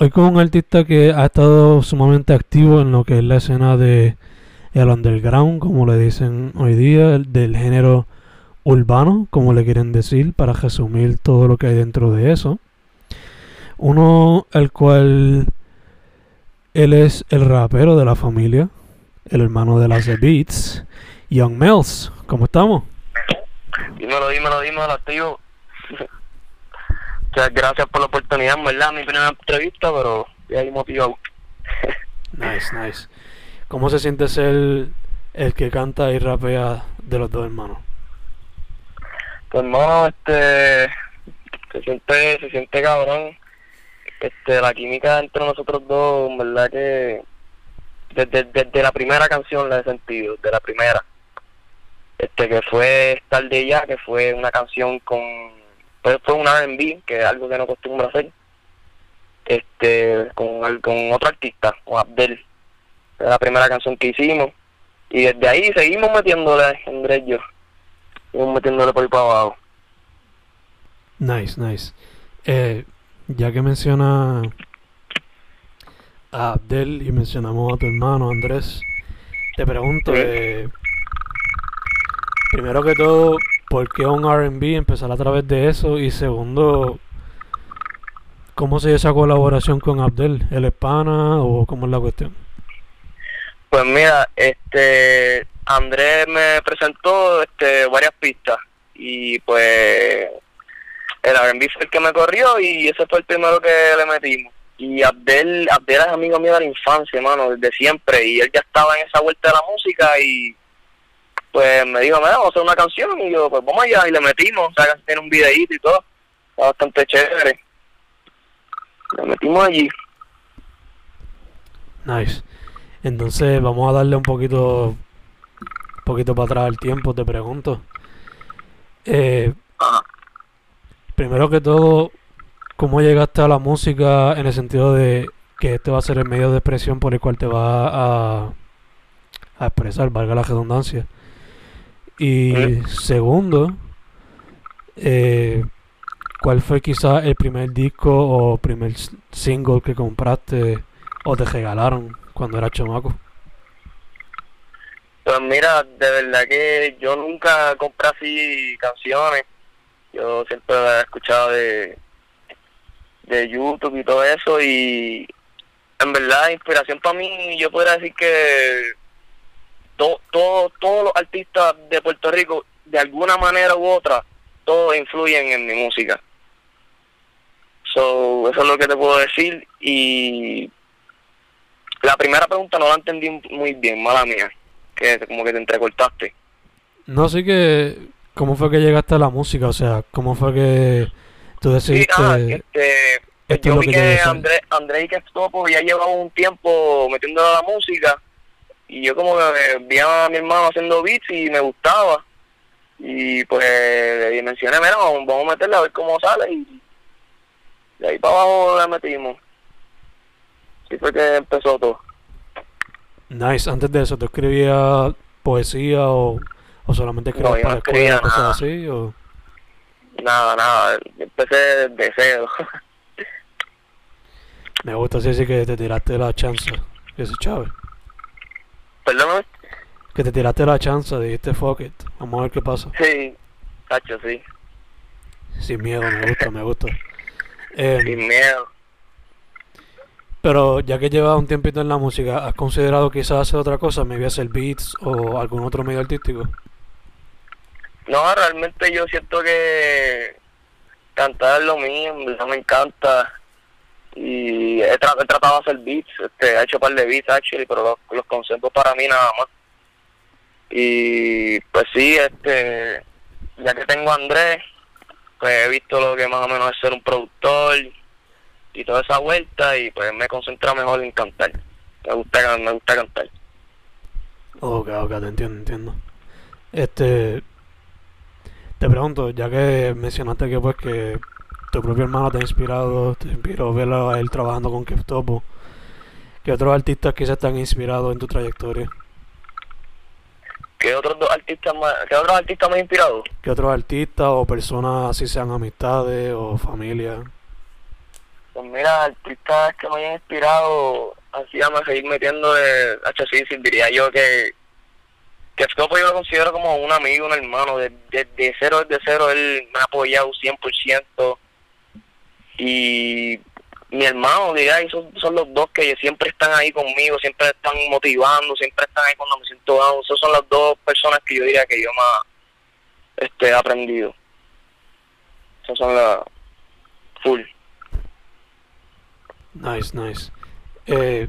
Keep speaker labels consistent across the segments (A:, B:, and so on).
A: Hoy con un artista que ha estado sumamente activo en lo que es la escena de el underground, como le dicen hoy día, del género urbano, como le quieren decir, para resumir todo lo que hay dentro de eso. Uno, el cual él es el rapero de la familia, el hermano de las Beats, Young Mels. ¿Cómo estamos?
B: Dímelo, dímelo, dímelo, activo. Muchas gracias por la oportunidad, en verdad, mi primera entrevista, pero ya ahí motivado.
A: nice, nice. ¿Cómo se siente ser el que canta y rapea de los dos hermanos?
B: Pues hermano, este se siente, se siente cabrón. Este, la química entre nosotros dos, en verdad que desde, desde la primera canción la he sentido, de la primera. Este que fue Estar de Ya, que fue una canción con pues fue un R&B, que es algo que no acostumbro hacer. Este, con, con otro artista, con Abdel. Fue la primera canción que hicimos. Y desde ahí seguimos metiéndole, Andrés y yo. Seguimos metiéndole por ahí para abajo.
A: Nice, nice. Eh, ya que menciona a Abdel y mencionamos a tu hermano Andrés, te pregunto, eh, primero que todo, ¿por qué un RB empezar a través de eso? Y segundo, ¿cómo se dio esa colaboración con Abdel? ¿El es pana o cómo es la cuestión?
B: Pues mira, este Andrés me presentó este varias pistas y pues el R&B fue el que me corrió y ese fue el primero que le metimos. Y Abdel, Abdel es amigo mío de la infancia, hermano, desde siempre. Y él ya estaba en esa vuelta de la música y pues me dijo, vamos a hacer una canción. Y yo, pues vamos allá. Y le metimos, o sea, tiene un videíto y todo. Está bastante chévere. Le metimos allí.
A: Nice. Entonces vamos a darle un poquito, un poquito para atrás el tiempo, te pregunto. Eh, primero que todo, ¿cómo llegaste a la música en el sentido de que este va a ser el medio de expresión por el cual te va a, a expresar, valga la redundancia? Y segundo, eh, ¿cuál fue quizás el primer disco o primer single que compraste o te regalaron cuando eras chamaco?
B: Pues mira, de verdad que yo nunca compré así canciones. Yo siempre he escuchado de, de YouTube y todo eso y en verdad inspiración para mí yo podría decir que todo, todo, todos los artistas de Puerto Rico de alguna manera u otra todos influyen en mi música. So, eso es lo que te puedo decir y la primera pregunta no la entendí muy bien mala mía que como que te entrecortaste.
A: No sé que cómo fue que llegaste a la música o sea cómo fue que tú decidiste
B: sí, ah, este, yo vi
A: que
B: que
A: hacer.
B: André, André y que Topo ya llevaba un tiempo metiéndole a la música y yo como que vi a mi hermano haciendo beats y me gustaba y pues le mencioné, mira, vamos, a meterle a ver cómo sale y de ahí para abajo le metimos. Así fue que empezó todo.
A: Nice. Antes de eso, ¿tú escribías poesía o, o solamente escribías para
B: no
A: la escuela,
B: escribía
A: cosas así? O...
B: Nada, nada. Empecé de cero.
A: Me gusta así, sí que te tiraste la chance. Ese chave.
B: Perdóname.
A: Que te tiraste la chance, dijiste fuck it. Vamos a ver qué pasa.
B: Sí. Cacho, sí.
A: Sin miedo, me gusta, me gusta. Em,
B: Sin miedo.
A: pero ya que llevas un tiempito en la música, ¿has considerado quizás hacer otra cosa? Maybe hacer beats o algún otro medio artístico.
B: No, realmente yo siento que cantar es lo mío, me encanta. Y he, tra- he tratado de hacer beats, este, he hecho un par de beats actually, pero los, los conceptos para mí nada más. Y pues sí, este, ya que tengo a Andrés, pues he visto lo que más o menos es ser un productor y toda esa vuelta y pues me concentro mejor en cantar. Me gusta, me gusta cantar.
A: Ok, ok, te entiendo, entiendo. Este, te pregunto, ya que mencionaste que pues que tu propio hermano te ha inspirado, te inspiró verlo a él trabajando con Keftopo, ¿qué otros artistas quizás te han inspirado en tu trayectoria?
B: ¿Qué otros dos artistas más, qué otros artistas me han inspirado?
A: ¿Qué otros artistas o personas, así sean amistades o familia?
B: Pues mira, artistas que me hayan inspirado, así a seguir metiendo de HC, diría yo que que Scopo yo lo considero como un amigo, un hermano, desde de, de cero, desde cero, él me ha apoyado 100%, y mi hermano, y son, son los dos que siempre están ahí conmigo, siempre están motivando, siempre están ahí cuando me siento down, esas son las dos personas que yo diría que yo más este, he aprendido. Esas son las full.
A: Nice, nice. Eh,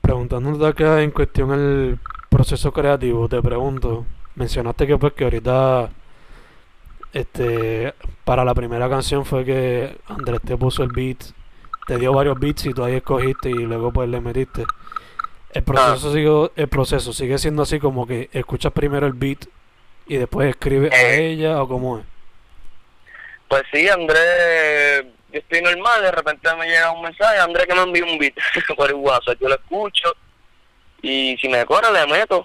A: preguntándote acá en cuestión el proceso creativo, te pregunto, mencionaste que pues que ahorita este para la primera canción fue que Andrés te puso el beat, te dio varios beats y tú ahí escogiste y luego pues le metiste. El proceso sigue, el proceso sigue siendo así como que escuchas primero el beat y después escribes a
B: Eh.
A: ella o cómo es.
B: Pues sí, Andrés, yo estoy normal, de repente me llega un mensaje, Andrés que me envió un beat por el WhatsApp, yo lo escucho y si me corre le meto.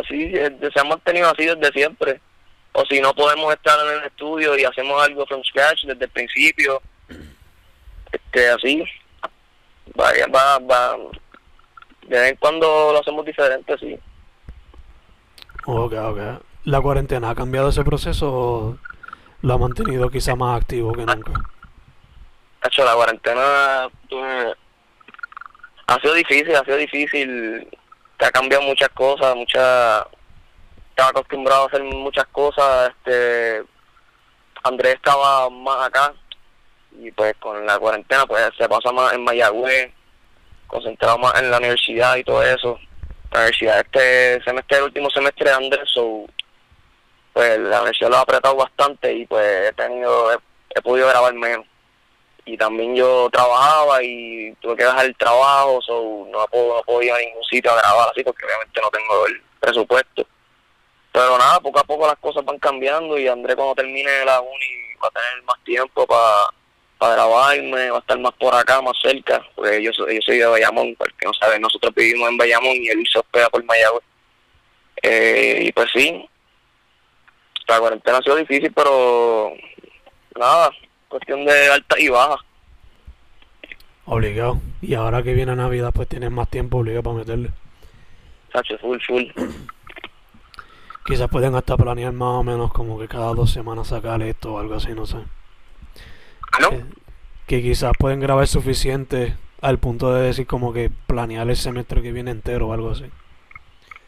B: Así eh, se ha mantenido así desde siempre. O si no podemos estar en el estudio y hacemos algo from scratch desde el principio, este así, vaya, va, va, de vez en cuando lo hacemos diferente, sí.
A: Ok, ok. ¿La cuarentena ha cambiado ese proceso o lo ha mantenido quizá más activo que nunca?
B: hecho la cuarentena pues, ha sido difícil, ha sido difícil, te ha cambiado muchas cosas, muchas, estaba acostumbrado a hacer muchas cosas, este, Andrés estaba más acá y pues con la cuarentena pues se pasa más en Mayagüez, concentrado más en la universidad y todo eso. La universidad este semestre, el último semestre de Andrés, so, pues la universidad lo ha apretado bastante y pues he tenido, he, podido grabar menos y también yo trabajaba y tuve que dejar el trabajo, so no puedo, no puedo ir a ningún sitio a grabar así porque obviamente no tengo el presupuesto. Pero nada, poco a poco las cosas van cambiando y André cuando termine la uni va a tener más tiempo para grabarme, va a estar más por acá, más cerca, porque yo soy, yo soy de Bayamón, porque no saben, nosotros vivimos en Bayamón y él se hospeda por Mayagüez. Eh, y pues sí, la cuarentena ha sido difícil, pero nada, cuestión de alta y baja.
A: Obligado. Y ahora que viene Navidad, pues tienes más tiempo obligado para meterle.
B: Sacho, full, full.
A: Quizás pueden hasta planear más o menos como que cada dos semanas sacar esto o algo así, no sé.
B: ¿Ah, no?
A: Eh, que quizás pueden grabar suficiente al punto de decir como que planear el semestre que viene entero o algo así.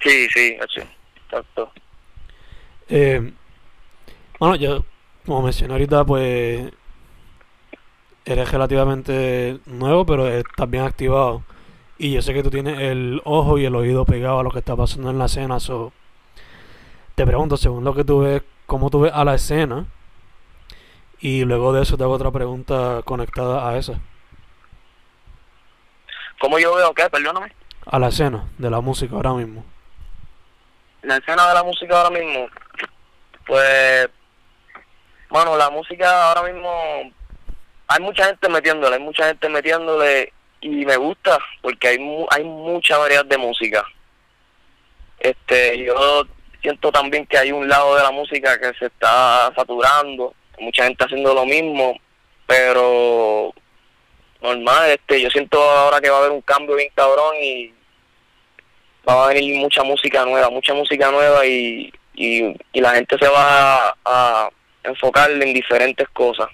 B: Sí, sí, Sacho, exacto.
A: Eh, bueno, yo, como mencioné ahorita, pues eres relativamente nuevo, pero estás bien activado. Y yo sé que tú tienes el ojo y el oído pegado a lo que está pasando en la escena. So, te pregunto, según lo que tú ves, ¿cómo tú ves a la escena? Y luego de eso te hago otra pregunta conectada a esa.
B: ¿Cómo yo veo qué? Perdóname.
A: A la escena de la música ahora mismo.
B: La escena de la música ahora mismo, pues, bueno, la música ahora mismo, hay mucha gente metiéndole, hay mucha gente metiéndole y me gusta porque hay mu- hay mucha variedad de música. Este, yo siento también que hay un lado de la música que se está saturando, mucha gente haciendo lo mismo, pero normal, este, yo siento ahora que va a haber un cambio bien cabrón y va a venir mucha música nueva, mucha música nueva y, y, y la gente se va a, enfocar en diferentes cosas.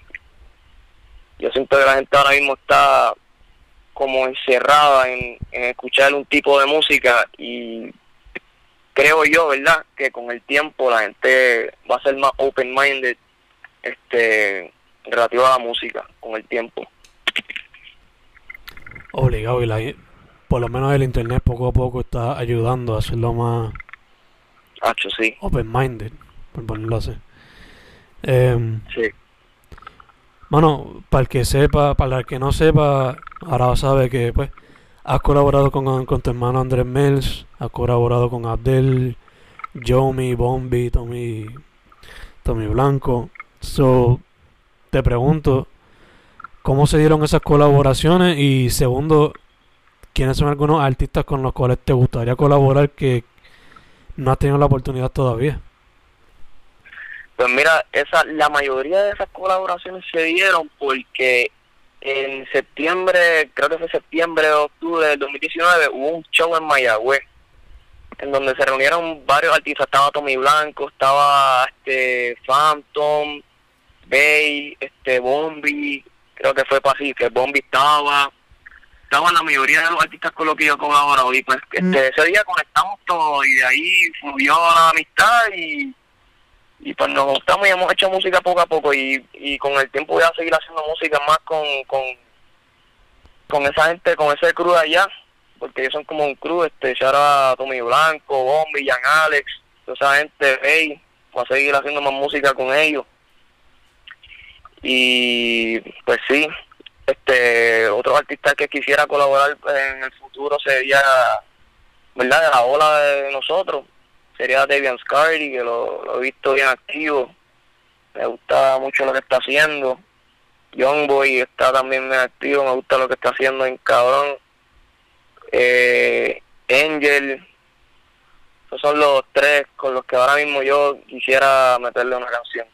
B: Yo siento que la gente ahora mismo está como encerrada en, en escuchar un tipo de música y creo yo, ¿verdad? Que con el tiempo la gente va a ser más open-minded este, relativo a la música, con el tiempo.
A: Obligado y la, por lo menos el internet poco a poco está ayudando a hacerlo más
B: Hacho, sí,
A: open-minded, por ponerlo así. Em,
B: sí.
A: Mano, para el que sepa, para el que no sepa, ahora sabe que pues has colaborado con, con tu hermano Andrés Mills, has colaborado con Abdel, Yomi, Bombi, Tommy, Tommy Blanco. So, te pregunto, ¿cómo se dieron esas colaboraciones? Y segundo, ¿quiénes son algunos artistas con los cuales te gustaría colaborar que no has tenido la oportunidad todavía?
B: Pues mira, esa, la mayoría de esas colaboraciones se dieron porque en septiembre, creo que fue septiembre o octubre del 2019, hubo un show en Mayagüez, en donde se reunieron varios artistas, estaba Tommy Blanco, estaba este Phantom, Bay, este Bombi, creo que fue para así, que Bombi estaba, estaban la mayoría de los artistas con los que yo colaboro y pues este, ese día conectamos todos y de ahí fluyó la amistad y y pues nos gustamos y hemos hecho música poco a poco y, y con el tiempo voy a seguir haciendo música más con, con, con esa gente, con ese crew allá, porque ellos son como un crew, este, Shara, Tommy Blanco, Bombi, Jan Alex, toda esa gente, hey, voy a seguir haciendo más música con ellos. Y pues sí, este, otros artistas que quisiera colaborar en el futuro sería, ¿verdad?, de la ola de nosotros, sería Devian Scardy, que lo, he visto bien activo. Me gusta mucho lo que está haciendo. Young Boy está también bien activo, me gusta lo que está haciendo en cabrón. Eh, Angel, esos son los tres con los que ahora mismo yo quisiera meterle una canción.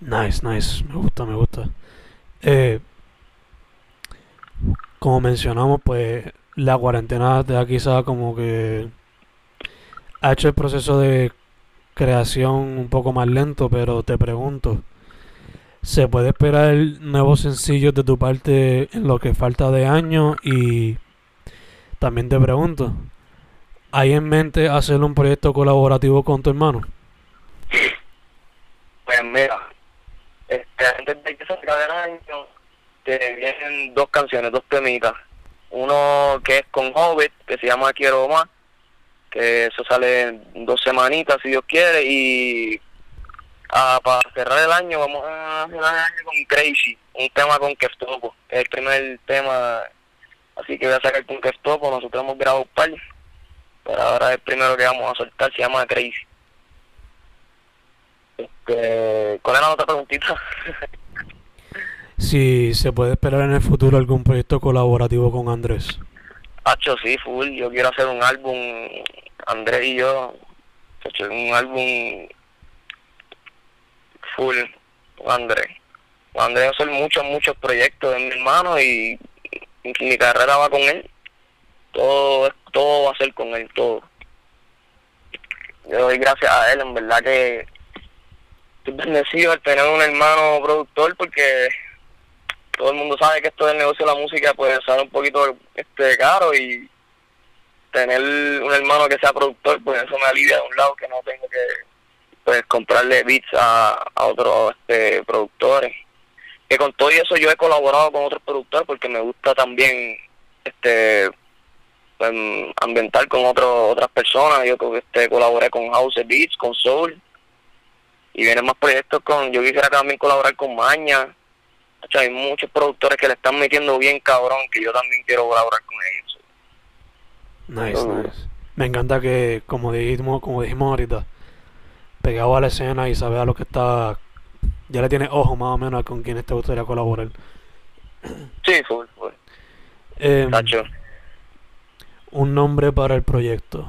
A: Nice, nice, me gusta, me gusta. Eh, como mencionamos, pues la cuarentena te da quizá como que ha hecho el proceso de creación un poco más lento, pero te pregunto, ¿se puede esperar nuevos sencillos de tu parte en lo que falta de año? Y también te pregunto, ¿hay en mente hacer un proyecto colaborativo con tu hermano?
B: Pues mira, este, antes de que se acabe el año, te vienen dos canciones, dos temitas. Uno que es con Hobbit, que se llama Quiero Más, que eso sale en dos semanitas, si Dios quiere, y ah, para cerrar el año vamos a cerrar el año con Crazy, un tema con Keftopo, es el primer tema, así que voy a sacar con Keftopo, nosotros hemos grabado un par, pero ahora el primero que vamos a soltar se llama Crazy. Este, ¿Cuál era la otra preguntita?
A: Si se puede esperar en el futuro algún proyecto colaborativo con Andrés.
B: Hacho, sí, full. Yo quiero hacer un álbum, Andrés y yo, hacho, un álbum full con Andrés. Con Andrés hacer muchos, muchos proyectos de mi hermano y, y mi carrera va con él. Todo, todo va a ser con él, todo. Yo doy gracias a él, en verdad que estoy bendecido al tener un hermano productor porque todo el mundo sabe que esto del negocio de la música puede ser un poquito este caro y tener un hermano que sea productor pues eso me alivia de un lado que no tengo que pues comprarle beats a, a otros este, productores. Que con todo eso yo he colaborado con otros productores porque me gusta también este pues, ambientar con otros otras personas. Yo este colaboré con House Beats con Soul. Y vienen más proyectos con yo quisiera también colaborar con Maña. O sea, hay muchos productores que le están metiendo bien cabrón que yo también quiero colaborar con ellos.
A: Nice, nice. Me encanta que, como dijimos, como dijimos ahorita, pegado a la escena y saber a lo que está, ya le tienes ojo más o menos a con quienes te gustaría colaborar.
B: Sí, full, full.
A: Em, un nombre para el proyecto.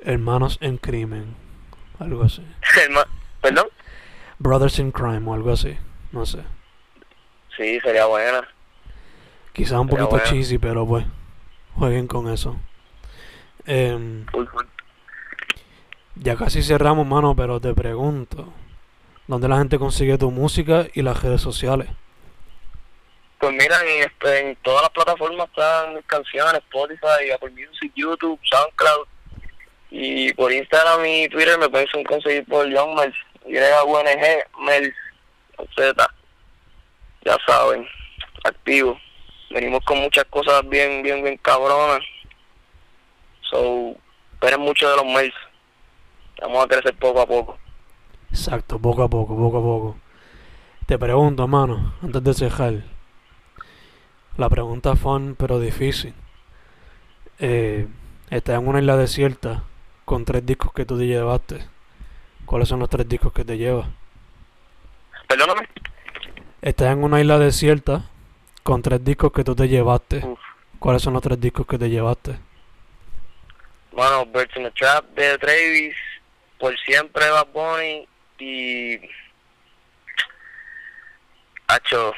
A: Hermanos en crimen. Algo así.
B: ¿Perdón?
A: Brothers in crime o algo así. No sé.
B: Sí, sería buena.
A: Quizás un
B: Sería
A: poquito
B: bueno.
A: cheesy, pero pues. Jueguen con eso.
B: Full.
A: ya casi cerramos, mano, pero te pregunto. ¿Dónde la gente consigue tu música y las redes sociales?
B: Pues mira, en, este, en todas las plataformas están mis canciones, Spotify, Apple Music, YouTube, SoundCloud. Y por Instagram y Twitter me pueden conseguir por Young Mels, Y-U-N-G, Mels, Z. Ya saben, activo. Venimos con muchas cosas bien, bien, bien cabronas. So, esperen mucho de los Mels. Vamos a crecer poco a poco.
A: Exacto, poco a poco, poco a poco. Te pregunto, mano, antes de cerrar. La pregunta fun, pero difícil. Eh, estás en una isla desierta con tres discos que tú te llevaste. ¿Cuáles son los tres discos que te llevas?
B: Perdóname.
A: Estás en una isla desierta con tres discos que tú te llevaste.
B: Uf.
A: ¿Cuáles son los tres discos que te llevaste?
B: Bueno, Birds in the Trap de Travis, Por Siempre Bad Bunny y... Hacho,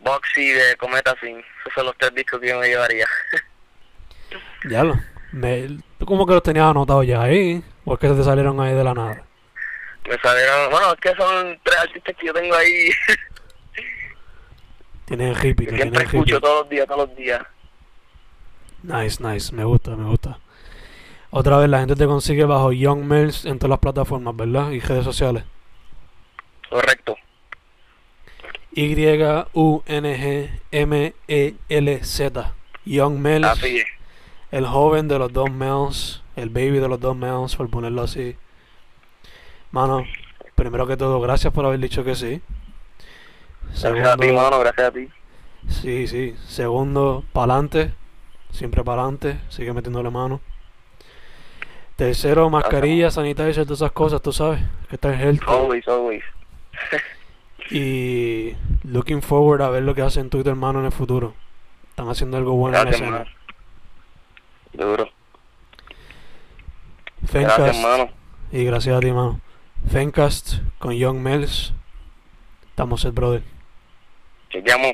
B: Boxy de Cometa Sin. Esos son los tres discos que yo me llevaría.
A: Ya lo. Me, ¿Tú como que los tenías anotados ya ahí? ¿O es que se te salieron ahí de la nada?
B: me salieron... Bueno, es que son tres artistas que yo tengo ahí
A: Tienes hippie,
B: que siempre
A: hippie.
B: escucho todos los días, todos los días.
A: Nice, nice, me gusta, me gusta. Otra vez la gente te consigue bajo Young Mels en todas las plataformas, ¿verdad? Y redes sociales.
B: Correcto.
A: Y-U-N-G-M-E-L-Z. Young Mels,
B: Así es.
A: el joven de los dos Mels, el baby de los dos Mels, por ponerlo así. Mano, primero que todo, gracias por haber dicho que sí.
B: Gracias a ti, mano, gracias a ti.
A: Sí, sí. Segundo, pa'lante. Siempre pa'lante. Sigue metiéndole mano. Tercero, mascarilla, sanitizer, todas esas cosas, tú sabes. Que está en healthy.
B: Always, always.
A: Y looking forward a ver lo que hacen tú y tu hermano en el futuro. Están haciendo algo bueno
B: Gracias,
A: en la escena.
B: Duro.
A: Fencast.
B: Gracias, mano.
A: Y gracias a ti, mano. Fencast con Young Mels. Estamos el brother.
B: Chequeamos.